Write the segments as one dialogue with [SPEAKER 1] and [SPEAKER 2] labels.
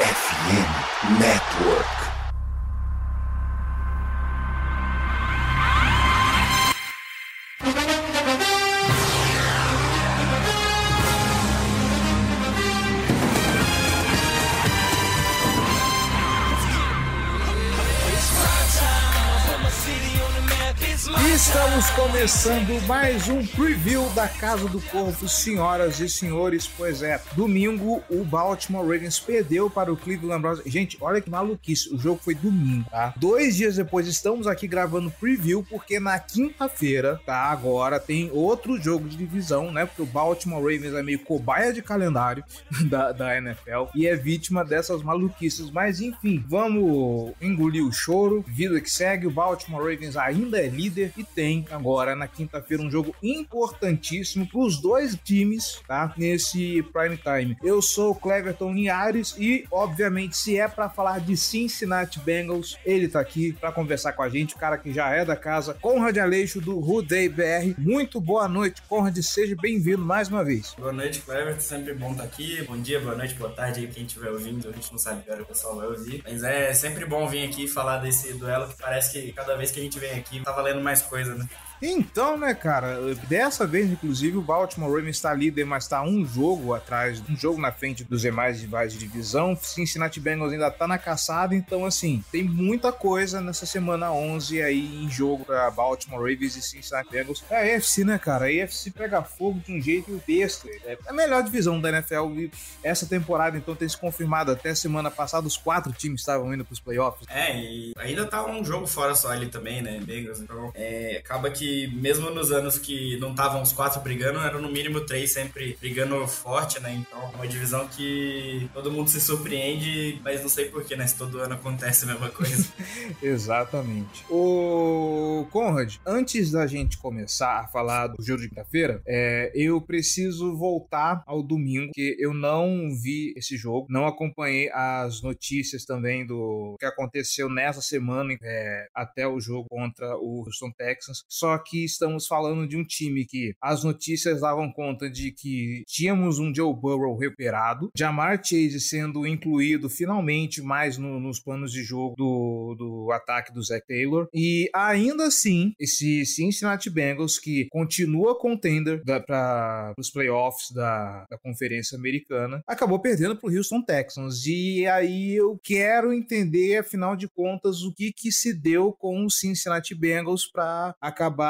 [SPEAKER 1] FM Network.
[SPEAKER 2] Começando mais um preview da Casa do Corvo, senhoras e senhores. Pois é, domingo o Baltimore Ravens perdeu para o Cleveland Browns. Gente, olha que maluquice, o jogo foi domingo, tá? Dois dias depois estamos aqui gravando preview porque na quinta-feira, tá? Agora tem outro jogo de divisão, né? Porque o Baltimore Ravens é meio cobaia de calendário da, da NFL e é vítima dessas maluquices. Mas enfim, vamos engolir o choro, vida que segue. O Baltimore Ravens ainda é líder e tem agora na quinta-feira um jogo importantíssimo para os dois times, tá? Nesse prime time. Eu sou o Cleverton Linhares e, obviamente, se é para falar de Cincinnati Bengals, ele tá aqui para conversar com a gente, o cara que já é da casa, Conrad Aleixo do Rudei BR. Muito boa noite, Conrad, seja bem-vindo mais uma vez.
[SPEAKER 3] Boa noite, Cleverton, sempre bom estar tá aqui. Bom dia, boa noite, boa tarde aí quem estiver ouvindo. A gente não sabe que hora o pessoal vai ouvir, mas é sempre bom vir aqui falar desse duelo que parece que cada vez que a gente vem aqui tá valendo mais coisa, né?
[SPEAKER 2] Então, né, cara, dessa vez, inclusive, o Baltimore Ravens está líder, mas está um jogo atrás, um jogo na frente dos demais rivais de divisão. Cincinnati Bengals ainda tá na caçada, então, assim, tem muita coisa nessa semana 11 aí em jogo para Baltimore Ravens e Cincinnati Bengals. É a AFC, né, cara? A AFC pega fogo de um jeito besta. É a melhor divisão da NFL e essa temporada, então, tem se confirmado. Até semana passada, os quatro times estavam indo para os playoffs.
[SPEAKER 3] É, e ainda tá um jogo fora só ali também, né, Bengals. Então, é, acaba que mesmo nos anos que não estavam os quatro brigando, eram no mínimo três sempre brigando forte, né? Então, é uma divisão que todo mundo se surpreende, mas não sei porquê, né? Se todo ano acontece a mesma coisa.
[SPEAKER 2] Exatamente. O Conrad, antes da gente começar a falar do jogo de quinta-feira, é, eu preciso voltar ao domingo, que eu não vi esse jogo, não acompanhei as notícias também do que aconteceu nessa semana é, até o jogo contra o Houston Texans. Só que estamos falando de um time que as notícias davam conta de que tínhamos um Joe Burrow recuperado, Jamar Chase sendo incluído finalmente mais no, nos planos de jogo do, do ataque do Zach Taylor, e ainda assim, esse Cincinnati Bengals, que continua contender para os playoffs da, da Conferência Americana, acabou perdendo para o Houston Texans. E aí eu quero entender, afinal de contas, o que, que se deu com o Cincinnati Bengals para acabar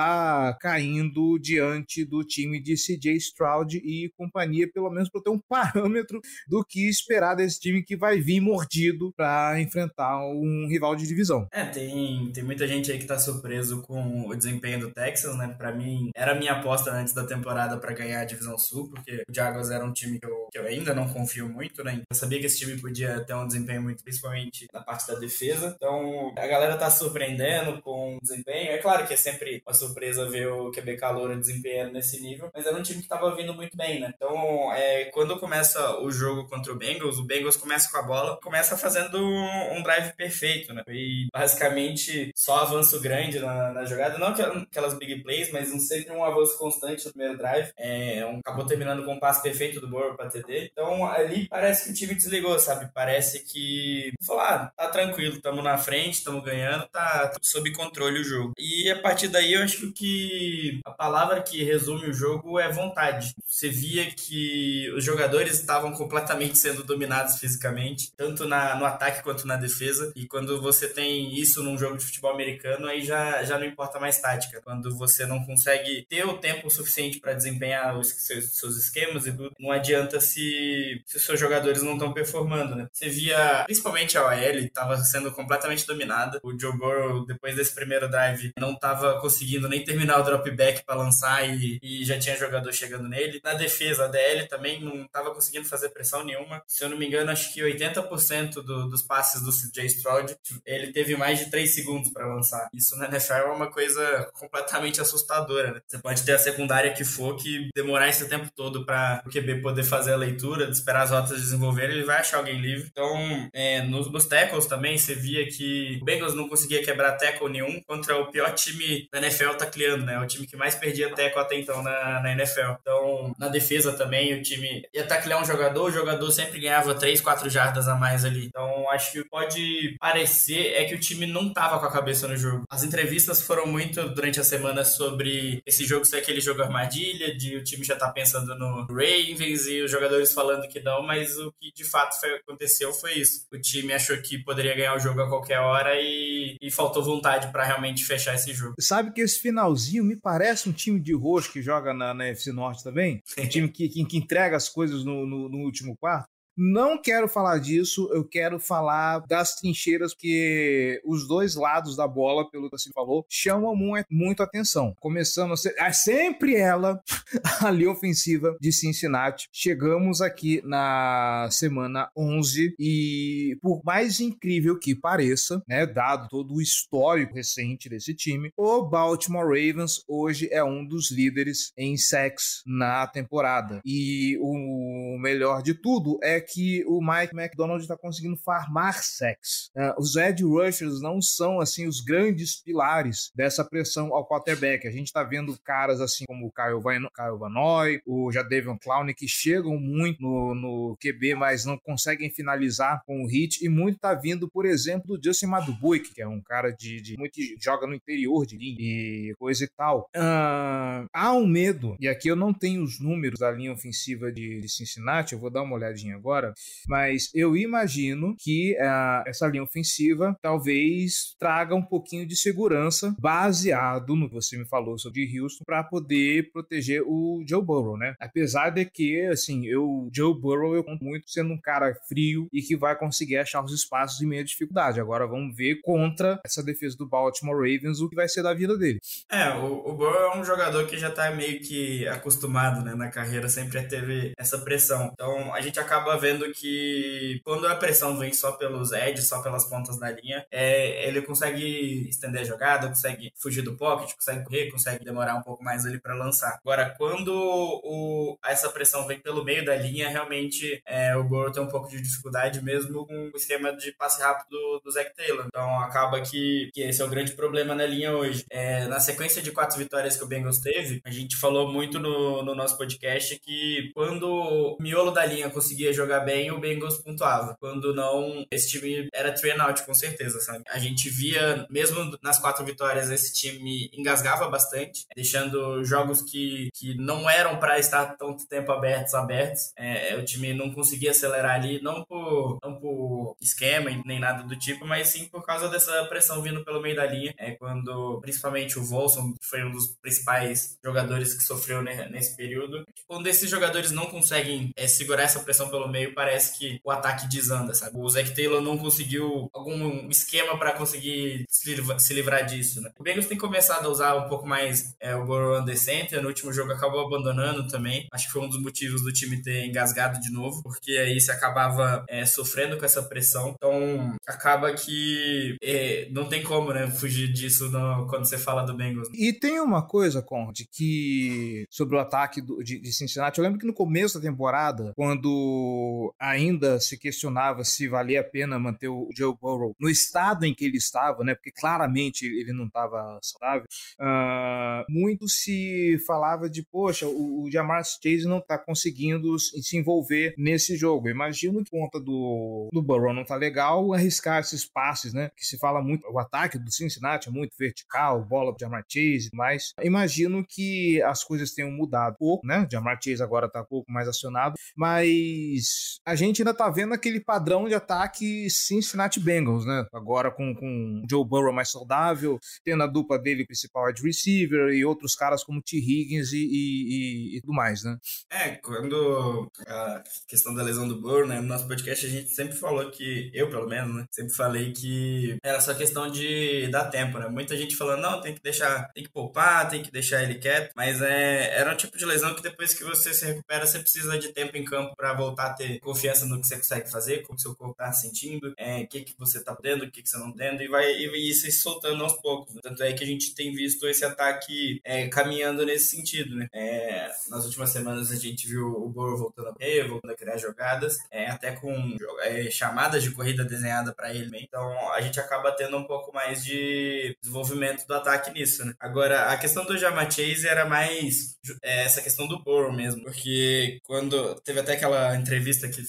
[SPEAKER 2] caindo diante do time de CJ Stroud e companhia, pelo menos para ter um parâmetro do que esperar desse time que vai vir mordido para enfrentar um rival de divisão.
[SPEAKER 3] É, tem, tem muita gente aí que tá surpreso com o desempenho do Texas, né? Para mim, era a minha aposta antes da temporada para ganhar a divisão sul, porque o Jaguars era um time que eu, que eu ainda não confio muito, né? Eu sabia que esse time podia ter um desempenho muito, principalmente na parte da defesa. Então, a galera tá surpreendendo com o desempenho. É claro que é sempre uma surpresa surpresa ver o QB Caloura desempenhando nesse nível, mas era um time que estava vindo muito bem, né? Então, é, quando começa o jogo contra o Bengals, o Bengals começa com a bola, começa fazendo um drive perfeito, né? E basicamente só avanço grande na, na jogada, não aquelas big plays, mas um, sempre um avanço constante no primeiro drive. É, um, acabou terminando com um passe perfeito do Burrow para TD. Então, ali parece que o time desligou, sabe? Parece que falar, ah, tá tranquilo, estamos na frente, estamos ganhando, tá sob controle o jogo. E a partir daí eu acho que a palavra que resume o jogo é vontade. Você via que os jogadores estavam completamente sendo dominados fisicamente, tanto na, no ataque quanto na defesa. E quando você tem isso num jogo de futebol americano, aí já, já não importa mais tática. Quando você não consegue ter o tempo suficiente para desempenhar os seus, seus, esquemas e tudo, não adianta se, se os seus jogadores não estão performando, né? Você via, principalmente a OL, estava sendo completamente dominada. O Joe Burrow, depois desse primeiro drive, não estava conseguindo nem terminar o drop back para lançar e, e, já tinha jogador chegando nele. Na defesa, a DL também não estava conseguindo fazer pressão nenhuma. Se eu não me engano, acho que 80% do, dos passes do CJ Stroud, ele teve mais de 3 segundos para lançar. Isso na NFL é uma coisa completamente assustadora. Né? Você pode ter a secundária que for, que demorar esse tempo todo para o QB poder fazer a leitura, esperar as rotas desenvolverem, ele vai achar alguém livre. Então, é, nos, nos tackles também, você via que o Bengals não conseguia quebrar tackle nenhum contra o pior time da NFL mundial tacleando, né? O time que mais perdia teco até então na, na NFL. Então, na defesa também, o time ia taclear um jogador, o jogador sempre ganhava 3, 4 jardas a mais ali. Então, acho que pode parecer é que o time não tava com a cabeça no jogo. As entrevistas foram muito durante a semana sobre esse jogo ser aquele jogo armadilha, de o time já tá pensando no Ravens e os jogadores falando que não, mas o que de fato foi, aconteceu foi isso. O time achou que poderia ganhar o jogo a qualquer hora e, e faltou vontade para realmente fechar esse jogo.
[SPEAKER 2] Sabe que esse finalzinho me parece um time de roxo que joga na, na FC Norte também? Um time que, que, que entrega as coisas no, no, no último quarto. Não quero falar disso, eu quero falar das trincheiras que os dois lados da bola, pelo que você falou, chamam muito, muito atenção. Começando a ser é sempre ela, a linha ofensiva de Cincinnati. Chegamos aqui na semana 11 e por mais incrível que pareça, né, dado todo o histórico recente desse time, o Baltimore Ravens hoje é um dos líderes em sacks na temporada. E o melhor de tudo é que o Mike McDonald está conseguindo farmar sacks. Uh, os edge rushers não são assim os grandes pilares dessa pressão ao quarterback. A gente está vendo caras assim como o Kyle, Van, Kyle Vanoy, o Jadavion Clowney que chegam muito no, no, QB, mas não conseguem finalizar com o hit. E muito está vindo, por exemplo, do Justin Madubuik, que é um cara de, de muito que joga no interior de linha e coisa e tal. Uh, há um medo, e aqui eu não tenho os números da linha ofensiva de, de Cincinnati, eu vou dar uma olhadinha agora agora, mas eu imagino que uh, essa linha ofensiva talvez traga um pouquinho de segurança baseado no que você me falou sobre Houston para poder proteger o Joe Burrow, né? Apesar de que, assim, eu, Joe Burrow, eu conto muito sendo um cara frio e que vai conseguir achar os espaços em meia dificuldade. Agora vamos ver contra essa defesa do Baltimore Ravens o que vai ser da vida dele.
[SPEAKER 3] É, o, o Burrow é um jogador que já tá meio que acostumado, né, na carreira, sempre teve essa pressão. Então a gente acaba vendo que quando a pressão vem só pelos edges, só pelas pontas da linha, é, ele consegue estender a jogada, consegue fugir do pocket, consegue correr, consegue demorar um pouco mais ali para lançar. Agora, quando o, essa pressão vem pelo meio da linha, realmente é, o Burrow tem um pouco de dificuldade mesmo com o esquema de passe rápido do, do Zach Taylor. Então acaba que, que esse é o grande problema na linha hoje. É, na sequência de quatro vitórias que o Bengals teve, a gente falou muito no, no nosso podcast que quando o miolo da linha conseguia jogar jogar bem, o Bengals pontuava. Quando não, esse time era train out, com certeza, sabe? A gente via, mesmo nas quatro vitórias, esse time engasgava bastante, deixando jogos que, que não eram para estar tanto tempo abertos, abertos. É, o time não conseguia acelerar ali, não por, não por esquema nem nada do tipo, mas sim por causa dessa pressão vindo pelo meio da linha. É quando, principalmente o Volson, que foi um dos principais jogadores que sofreu nesse período, quando esses jogadores não conseguem é, segurar essa pressão pelo meio, meio, parece que o ataque desanda, sabe? O Zac Taylor não conseguiu algum esquema para conseguir se livrar, disso, né? O Bengals tem começado a usar um pouco mais é, o Burrow under center, no último jogo acabou abandonando também, acho que foi um dos motivos do time ter engasgado de novo, porque aí se acabava é, sofrendo com essa pressão, então acaba que é, não tem como, né, fugir disso no, quando você fala do Bengals.
[SPEAKER 2] E tem uma coisa, Conrad, que sobre o ataque do, de, de Cincinnati, eu lembro que no começo da temporada, quando ainda se questionava se valia a pena manter o Joe Burrow no estado em que ele estava, né? Porque claramente ele não estava saudável. Uh, muito se falava de, poxa, o, o Jamar Chase não está conseguindo se envolver nesse jogo. Imagino que conta do, do Burrow não tá legal, arriscar esses passes, né? Que se fala muito, o ataque do Cincinnati é muito vertical, bola do Jamar Chase mais. Imagino que as coisas tenham mudado pouco, né? O Jamar Chase agora está um pouco mais acionado, mas a gente ainda tá vendo aquele padrão de ataque Cincinnati Bengals, né? Agora com, com Joe Burrow mais saudável, tendo a dupla dele principal wide receiver e outros caras como T. Higgins e, e, e, e tudo mais, né?
[SPEAKER 3] É, quando a questão da lesão do Burrow, né? No nosso podcast a gente sempre falou que, eu pelo menos, né? Sempre falei que era só questão de dar tempo, né? Muita gente falando, não, tem que deixar, tem que poupar, tem que deixar ele quieto, mas é, era um tipo de lesão que depois que você se recupera, você precisa de tempo em campo para voltar a ter confiança no que você consegue fazer, como seu corpo tá sentindo, é, o que, que você tá podendo, o que, que você não tendo, e vai e isso se soltando aos poucos. Né? Tanto é que a gente tem visto esse ataque é, caminhando nesse sentido, né? É, nas últimas semanas a gente viu o Burrow voltando a correr, voltando a criar jogadas, é, até com é, chamadas de corrida desenhada para ele. Então a gente acaba tendo um pouco mais de desenvolvimento do ataque nisso, né? Agora, a questão do Jama Chase era mais é, essa questão do Burrow mesmo, porque quando teve até aquela entrevista que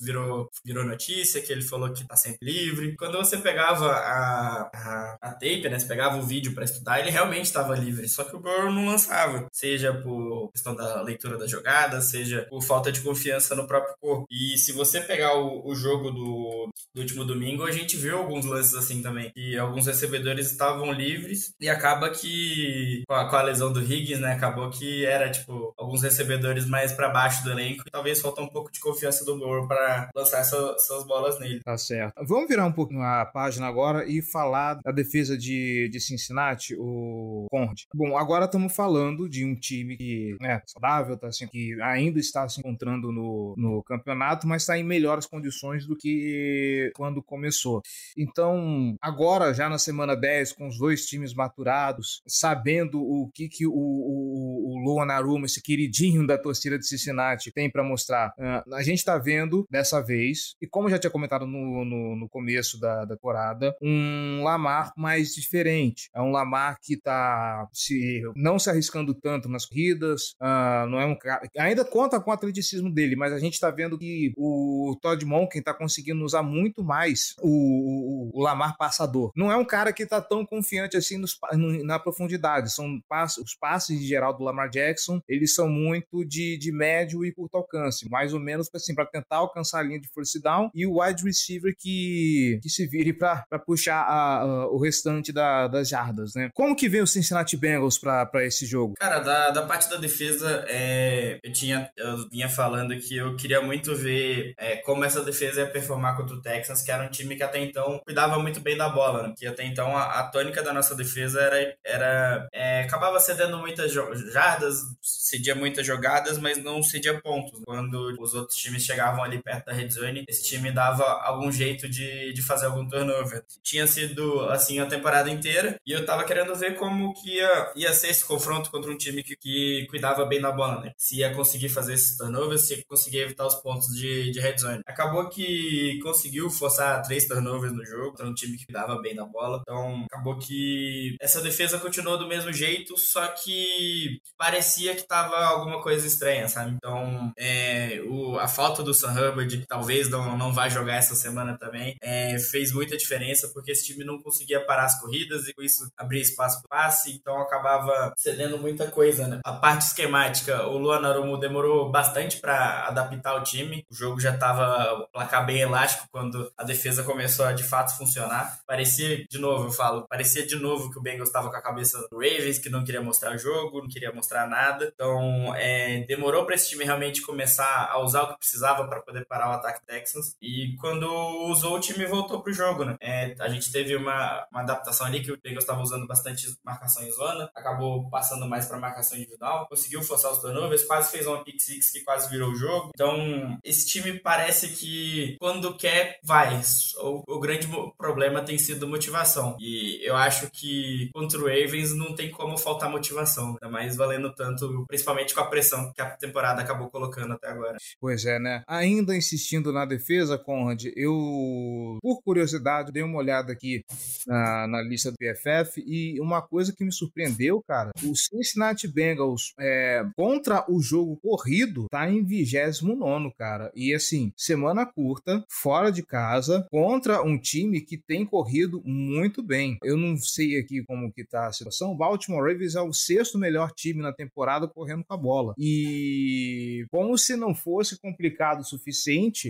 [SPEAKER 3] virou, virou notícia, que ele falou que tá sempre livre. Quando você pegava a, a, a tape, né? Você pegava o vídeo para estudar, ele realmente estava livre. Só que o Burrow não lançava. Seja por questão da leitura da jogada, seja por falta de confiança no próprio corpo. E se você pegar o, o jogo do, do último domingo, a gente viu alguns lances assim também. E alguns recebedores estavam livres e acaba que com a, com a lesão do Higgins, né? Acabou que era tipo alguns recebedores mais para baixo do elenco. E talvez falta um pouco de confiança do Burrow para lançar essa, bolas nele.
[SPEAKER 2] Tá certo. Vamos virar um pouco a página agora e falar da defesa de, de Cincinnati, o Conrad. Bom, agora estamos falando de um time que é saudável, tá assim, que ainda está se encontrando no, no campeonato, mas está em melhores condições do que quando começou. Então, agora, já na semana 10, com os dois times maturados, sabendo o que, que o, o, o Luan Aruma, esse queridinho da torcida de Cincinnati, tem para mostrar, uh, a gente está vendo dessa vez, e como já tinha comentado no, no, no começo da, da temporada, um Lamar mais diferente. É um Lamar que tá se, não se arriscando tanto nas corridas, uh, não é um cara. Ainda conta com o atleticismo dele, mas a gente tá vendo que o Todd Monken tá conseguindo usar muito mais o, o, o Lamar passador. Não é um cara que tá tão confiante assim nos, no, na profundidade. São passos, os passes de geral do Lamar Jackson, eles são muito de, de médio e curto alcance, mais ou menos assim, para tentar alcançar alcançar a linha de force down e o wide receiver que, que se vire para puxar a, a, o restante da, das jardas, né? Como que vem o Cincinnati Bengals para esse jogo?
[SPEAKER 3] Cara, da, da parte da defesa, é, eu tinha eu vinha falando que eu queria muito ver é, como essa defesa ia performar contra o Texans, que era um time que até então cuidava muito bem da bola, né? que até então a, a tônica da nossa defesa era, era é, acabava cedendo muitas jardas, cedia muitas jogadas, mas não cedia pontos. Quando os outros times chegavam ali perto da red zone, esse time dava algum jeito de, de fazer algum turnover. Tinha sido assim a temporada inteira e eu tava querendo ver como que ia, ia ser esse confronto contra um time que, que cuidava bem da bola, né? Se ia conseguir fazer esses turnovers, se ia conseguir evitar os pontos de, de red zone. Acabou que conseguiu forçar três turnovers no jogo contra um time que cuidava bem da bola. Então acabou que essa defesa continuou do mesmo jeito, só que parecia que tava alguma coisa estranha, sabe? Então é, o, a falta do Sam Hubbard de que talvez não, não vai jogar essa semana também, é, fez muita diferença, porque esse time não conseguia parar as corridas e com isso abrir espaço para passe, então acabava cedendo muita coisa, né? A parte esquemática, o Luan Arumu demorou bastante para adaptar o time, o jogo já estava placar bem elástico quando a defesa começou a de fato funcionar. Parecia, de novo, eu falo, parecia de novo que o Bengals estava com a cabeça do Ravens, que não queria mostrar o jogo, não queria mostrar nada, então é, demorou para esse time realmente começar a usar o que precisava para poder parar o ataque Texans. E quando usou, o time voltou pro jogo, né? É, a gente teve uma, uma adaptação ali que o Bengals estava usando bastante marcação em zona, acabou passando mais para marcação individual, conseguiu forçar os turnovers, quase fez uma pick six que quase virou o jogo. Então, esse time parece que quando quer, vai. O, o grande problema tem sido motivação. E eu acho que contra o Ravens não tem como faltar motivação, ainda mais valendo tanto, principalmente com a pressão que a temporada acabou colocando até agora.
[SPEAKER 2] Pois é, né? Ainda insistindo na defesa, Conrad, eu, por curiosidade, dei uma olhada aqui na, na lista do PFF e uma coisa que me surpreendeu, cara, o Cincinnati Bengals é, contra o jogo corrido tá em 29, cara. E assim, semana curta, fora de casa, contra um time que tem corrido muito bem. Eu não sei aqui como que tá a situação. O Baltimore Ravens é o sexto melhor time na temporada correndo com a bola. E como se não fosse complicado o suficiente,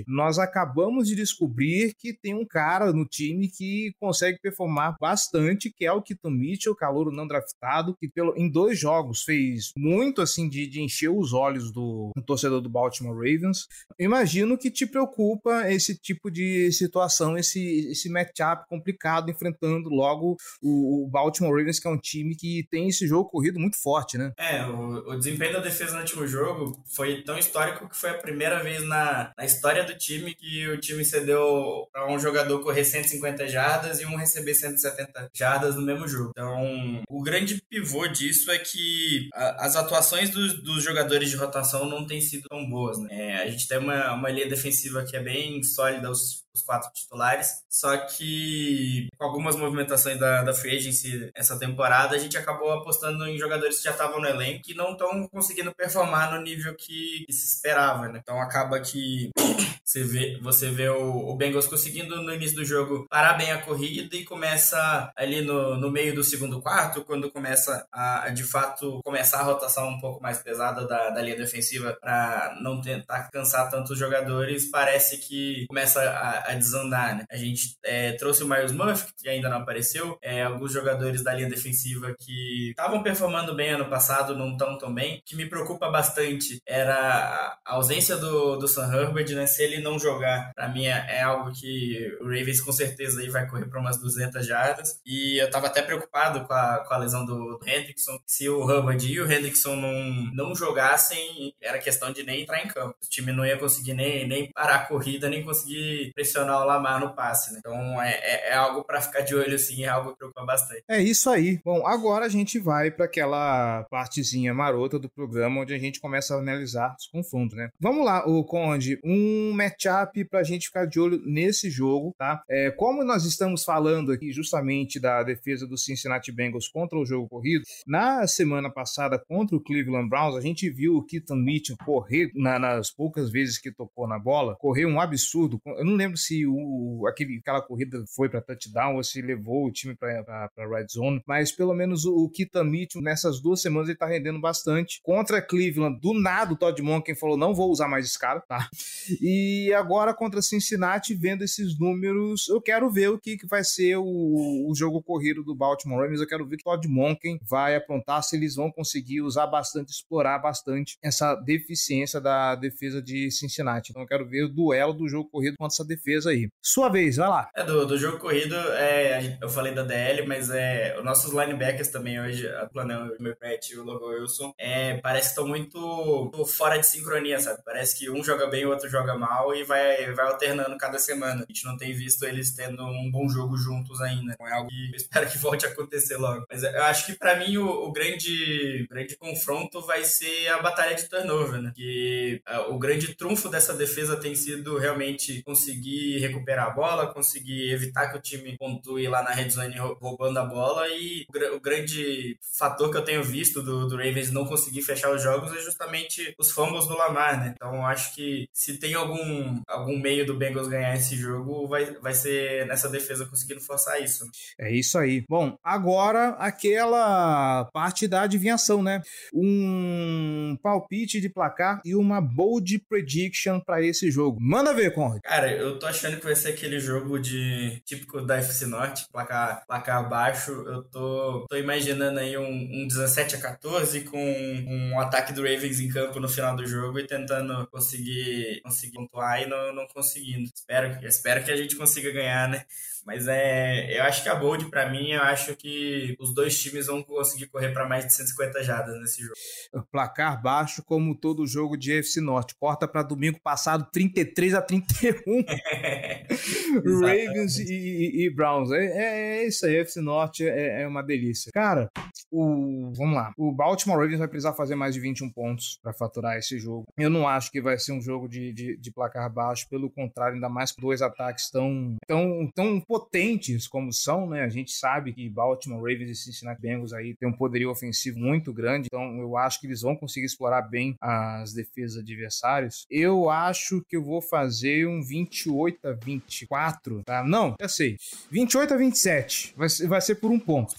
[SPEAKER 2] nós acabamos de descobrir que tem um cara no time que consegue performar bastante, que é o Keaton Mitchell, calouro não draftado, que pelo, em dois jogos fez muito assim de, de encher os olhos do, do torcedor do Baltimore Ravens. imagino que te preocupa esse tipo de de situação esse, esse matchup complicado, enfrentando logo o, o, Baltimore Ravens, que é um time que tem esse jogo corrido muito forte, né?
[SPEAKER 3] É, o, o desempenho da defesa no último jogo foi tão histórico que foi a primeira vez na, na história do time que o time cedeu para um jogador correr 150 jardas e um receber 170 jardas no mesmo jogo. Então, o grande pivô disso é que a, as atuações dos, dos, jogadores de rotação não têm sido tão boas. Né? É, a gente tem uma, uma linha defensiva que é bem sólida, os os quatro titulares. Só que com algumas movimentações da, da Free Agency essa temporada, a gente acabou apostando em jogadores que já estavam no elenco que não estão conseguindo performar no nível que, que, se esperava, né? Então acaba que você vê, você vê o, o Bengals conseguindo no início do jogo parar bem a corrida e começa ali no, no meio do segundo quarto, quando começa a, de fato começar a rotação um pouco mais pesada da, da linha defensiva para não tentar cansar tanto os jogadores, parece que começa a, a desandar, né? A gente é, trouxe o Miles Murphy, que ainda não apareceu, é, alguns jogadores da linha defensiva que estavam performando bem ano passado, não estão tão bem. O que me preocupa bastante era a ausência do, do Sam Herbert, né? Se ele não jogar, pra mim é, é algo que o Ravens com certeza aí vai correr para umas 200 jardas. E eu tava até preocupado com a, com a lesão do, Hendrickson. Se o Herbert e o Hendrickson não, não jogassem, era questão de nem entrar em campo. O time não ia conseguir nem, nem parar a corrida, nem conseguir pressionar pressionar o Lamar no passe, né? Então é, é, é algo para ficar de olho, assim, é algo que preocupa bastante.
[SPEAKER 2] É isso aí. Bom, agora a gente vai para aquela partezinha marota do programa onde a gente começa a analisar os confrontos, né? Vamos lá, o Conde, um matchup para a gente ficar de olho nesse jogo, tá? É, como nós estamos falando aqui justamente da defesa do Cincinnati Bengals contra o jogo corrido, na semana passada contra o Cleveland Browns, a gente viu o Keaton Mitchell correr na, nas poucas vezes que tocou na bola, correr um absurdo. Eu não lembro se o, aquele, aquela corrida foi para touchdown ou se levou o time para red zone, mas pelo menos o, o Kita Mitchell nessas duas semanas ele tá rendendo bastante. Contra Cleveland, do nada o Todd Monken falou: não vou usar mais esse cara, tá? E agora contra Cincinnati, vendo esses números, eu quero ver o que, que vai ser o, o jogo corrido do Baltimore Ravens. Eu quero ver que o Todd Monken vai aprontar, se eles vão conseguir usar bastante, explorar bastante essa deficiência da defesa de Cincinnati. Então eu quero ver o duelo do jogo corrido contra essa defesa aí. Sua vez, vai lá.
[SPEAKER 3] É, do, do jogo corrido, é, eu falei da DL, mas é, os nossos linebackers também hoje, a Planel, o Merpet e o Logo Wilson, é, parece que estão muito, muito, fora de sincronia, sabe? Parece que um joga bem, o outro joga mal e vai, vai alternando cada semana. A gente não tem visto eles tendo um bom jogo juntos ainda. Não é algo que eu espero que volte a acontecer logo. Mas eu acho que para mim o, o, grande, grande confronto vai ser a batalha de turnover, né? Que uh, o grande trunfo dessa defesa tem sido realmente conseguir recuperar a bola, conseguir evitar que o time pontue lá na red zone roubando a bola e o, o grande fator que eu tenho visto do, do, Ravens não conseguir fechar os jogos é justamente os fumbles do Lamar, né? Então acho que se tem algum, algum meio do Bengals ganhar esse jogo, vai, vai ser nessa defesa conseguindo forçar isso.
[SPEAKER 2] É isso aí. Bom, agora aquela parte da adivinhação, né? Um palpite de placar e uma bold prediction para esse jogo. Manda ver, Conrad.
[SPEAKER 3] Cara, eu tô achando que vai ser aquele jogo de típico da FC Norte, placar, placar baixo. Eu tô, tô imaginando aí um, um 17 a 14 com um ataque do Ravens em campo no final do jogo e tentando conseguir, conseguir pontuar e não, não conseguindo. Espero, espero que a gente consiga ganhar, né? Mas é, eu acho que a Bold, para mim, eu acho que os dois times vão conseguir correr para mais de 150 jadas nesse jogo.
[SPEAKER 2] Placar baixo, como todo jogo de FC Norte. Corta para domingo passado, 33 a 31. Ravens e, e, Browns. É, é, é, isso aí, FC Norte é, é, uma delícia. Cara, o, vamos lá. O Baltimore Ravens vai precisar fazer mais de 21 pontos para faturar esse jogo. Eu não acho que vai ser um jogo de, de, de placar baixo, pelo contrário, ainda mais com dois ataques tão, tão, tão potentes como são, né? A gente sabe que Baltimore Ravens e Cincinnati Bengals aí tem um poderio ofensivo muito grande, então eu acho que eles vão conseguir explorar bem as defesas adversários. Eu acho que eu vou fazer um 28 a 24, tá? Não, já sei. 28 a 27. Vai ser, vai ser por um ponto.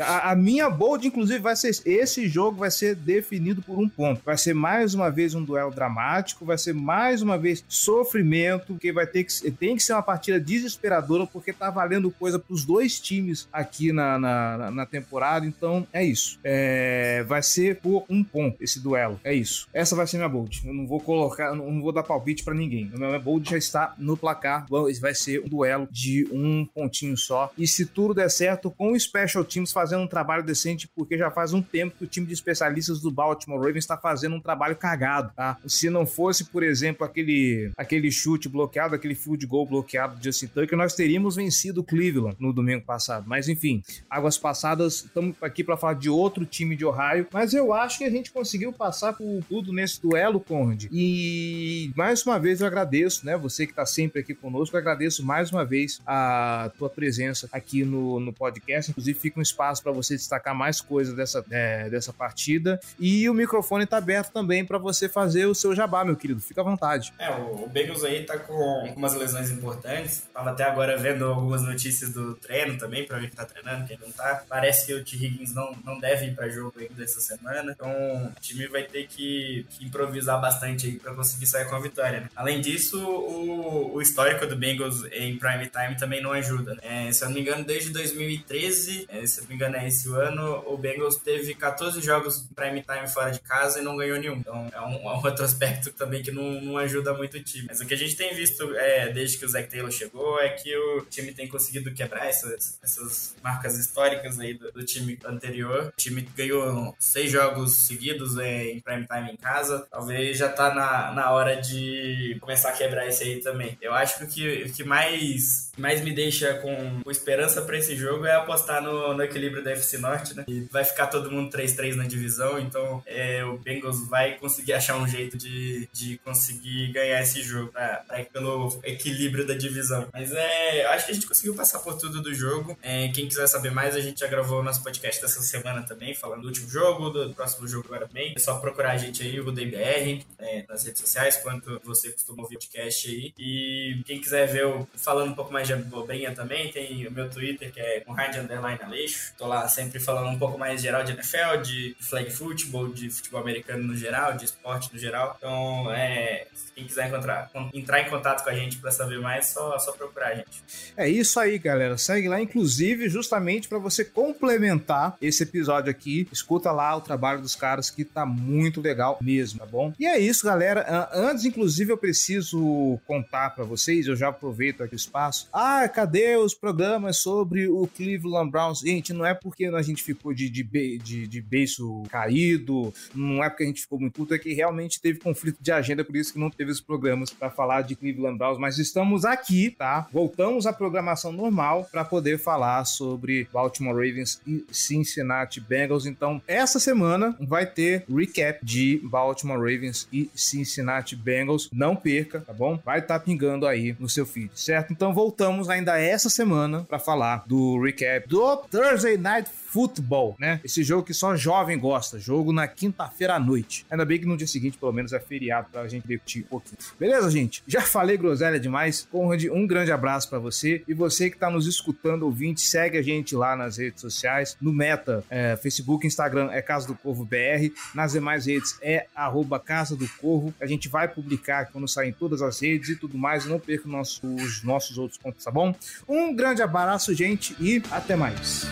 [SPEAKER 2] A, a minha bold, inclusive, vai ser esse jogo vai ser definido por um ponto. Vai ser mais uma vez um duelo dramático, vai ser mais uma vez sofrimento, que vai ter que tem que ser uma partida desesperadora porque tá valendo coisa pros dois times aqui na, na, na temporada. Então é isso. É, vai ser por um ponto esse duelo. É isso. Essa vai ser minha bold. Eu não vou colocar, não vou dar palpite para ninguém. O meu bold já está no placar. Vai ser um duelo de um pontinho só. E se tudo der certo, com o Special Teams fazendo um trabalho decente, porque já faz um tempo que o time de especialistas do Baltimore Ravens está fazendo um trabalho cagado, tá? Se não fosse, por exemplo, aquele, aquele chute bloqueado, aquele field goal bloqueado de Justin Tucker, nós teríamos vencido o Cleveland no domingo passado. Mas enfim, águas passadas, estamos aqui para falar de outro time de Ohio, mas eu acho que a gente conseguiu passar por tudo nesse duelo, Conde. E mais uma vez eu agradeço, né? Você que está sempre aqui conosco, eu agradeço mais uma vez a tua presença aqui no, no podcast. Inclusive, fica um espaço para você destacar mais coisas dessa, é, dessa partida. E o microfone está aberto também para você fazer o seu jabá, meu querido. Fica à vontade.
[SPEAKER 3] É, o Bengals aí tá com umas lesões importantes. Tava até agora vendo algumas notícias do treino também, para ver quem tá treinando, quem não tá. Parece que o T. Higgins não, não deve ir para jogo ainda essa semana. Então, o time vai ter que, que improvisar bastante aí para conseguir sair com a vitória. Né? Além disso, o, o histórico do Bengals em prime time também não ajuda. Né? É, se eu não me engano, desde 2013, é, se eu não me engano é esse ano, o Bengals teve 14 jogos prime time fora de casa e não ganhou nenhum. Então é um, é um outro aspecto também que não, não, ajuda muito o time. Mas o que a gente tem visto é, desde que o Zach Taylor chegou é que o time tem conseguido quebrar essas, essas marcas históricas aí do, do, time anterior. O time ganhou seis jogos seguidos é, em prime time em casa. Talvez já tá na, na hora de começar a quebrar esse aí também. Eu acho que o que, que mais, mais me deixa com, com esperança para esse jogo é apostar no, no equilíbrio da FC Norte, né? E vai ficar todo mundo 3-3 na divisão, então é, o Bengals vai conseguir achar um jeito de, de conseguir ganhar esse jogo pra ir pelo equilíbrio da divisão. Mas é, acho que a gente conseguiu passar por tudo do jogo. É, quem quiser saber mais, a gente já gravou o nosso podcast dessa semana também, falando do último jogo, do próximo jogo agora também. É só procurar a gente aí, o RudeiBR, é, nas redes sociais, quanto você costuma ouvir o podcast aí. E quem quiser ver eu falando um pouco mais de abobrinha também, tem o meu Twitter, que é com Hard Underline Aleixo. Tô lá sempre falando um pouco mais geral de NFL, de flag football, de futebol americano no geral, de esporte no geral. Então, é, quem quiser encontrar, entrar em contato com a gente para saber mais, só, só procurar a gente.
[SPEAKER 2] É isso aí, galera. Segue lá, inclusive, justamente para você complementar esse episódio aqui. Escuta lá o trabalho dos caras que tá muito legal mesmo, tá bom? E é isso, galera. Antes, inclusive, eu preciso contar para vocês, eu já aproveito aqui o espaço. Ah, cadê os programas sobre o Cleveland Browns? Gente, não é porque a gente ficou de, de, de, de beiço caído, não é porque a gente ficou muito puto, é que realmente teve conflito de agenda, por isso que não teve os programas para falar de Cleveland Browns, mas estamos aqui, tá? Voltamos à programação normal para poder falar sobre Baltimore Ravens e Cincinnati Bengals. Então, essa semana vai ter recap de Baltimore Ravens e Cincinnati Bengals. Não perca, tá bom? Vai estar tá pingando aí no seu feed, certo? Então, voltamos ainda essa semana para falar do recap do Thursday Night Football, né? Esse jogo que só jovem gosta, jogo na quinta-feira à noite. Ainda bem que no dia seguinte, pelo menos, é feriado pra gente divertir um pouquinho. Beleza, gente? Já falei groselha demais. Conrad, um grande abraço para você. E você que tá nos escutando, ouvinte, segue a gente lá nas redes sociais. No Meta, é, Facebook, Instagram é Casa do Corvo BR. Nas demais redes é arroba Casa do Corvo. A gente vai publicar quando sair todas as redes e tudo mais. Não perca nossos, os nossos outros contos, tá bom? Um grande abraço, gente, e até mais.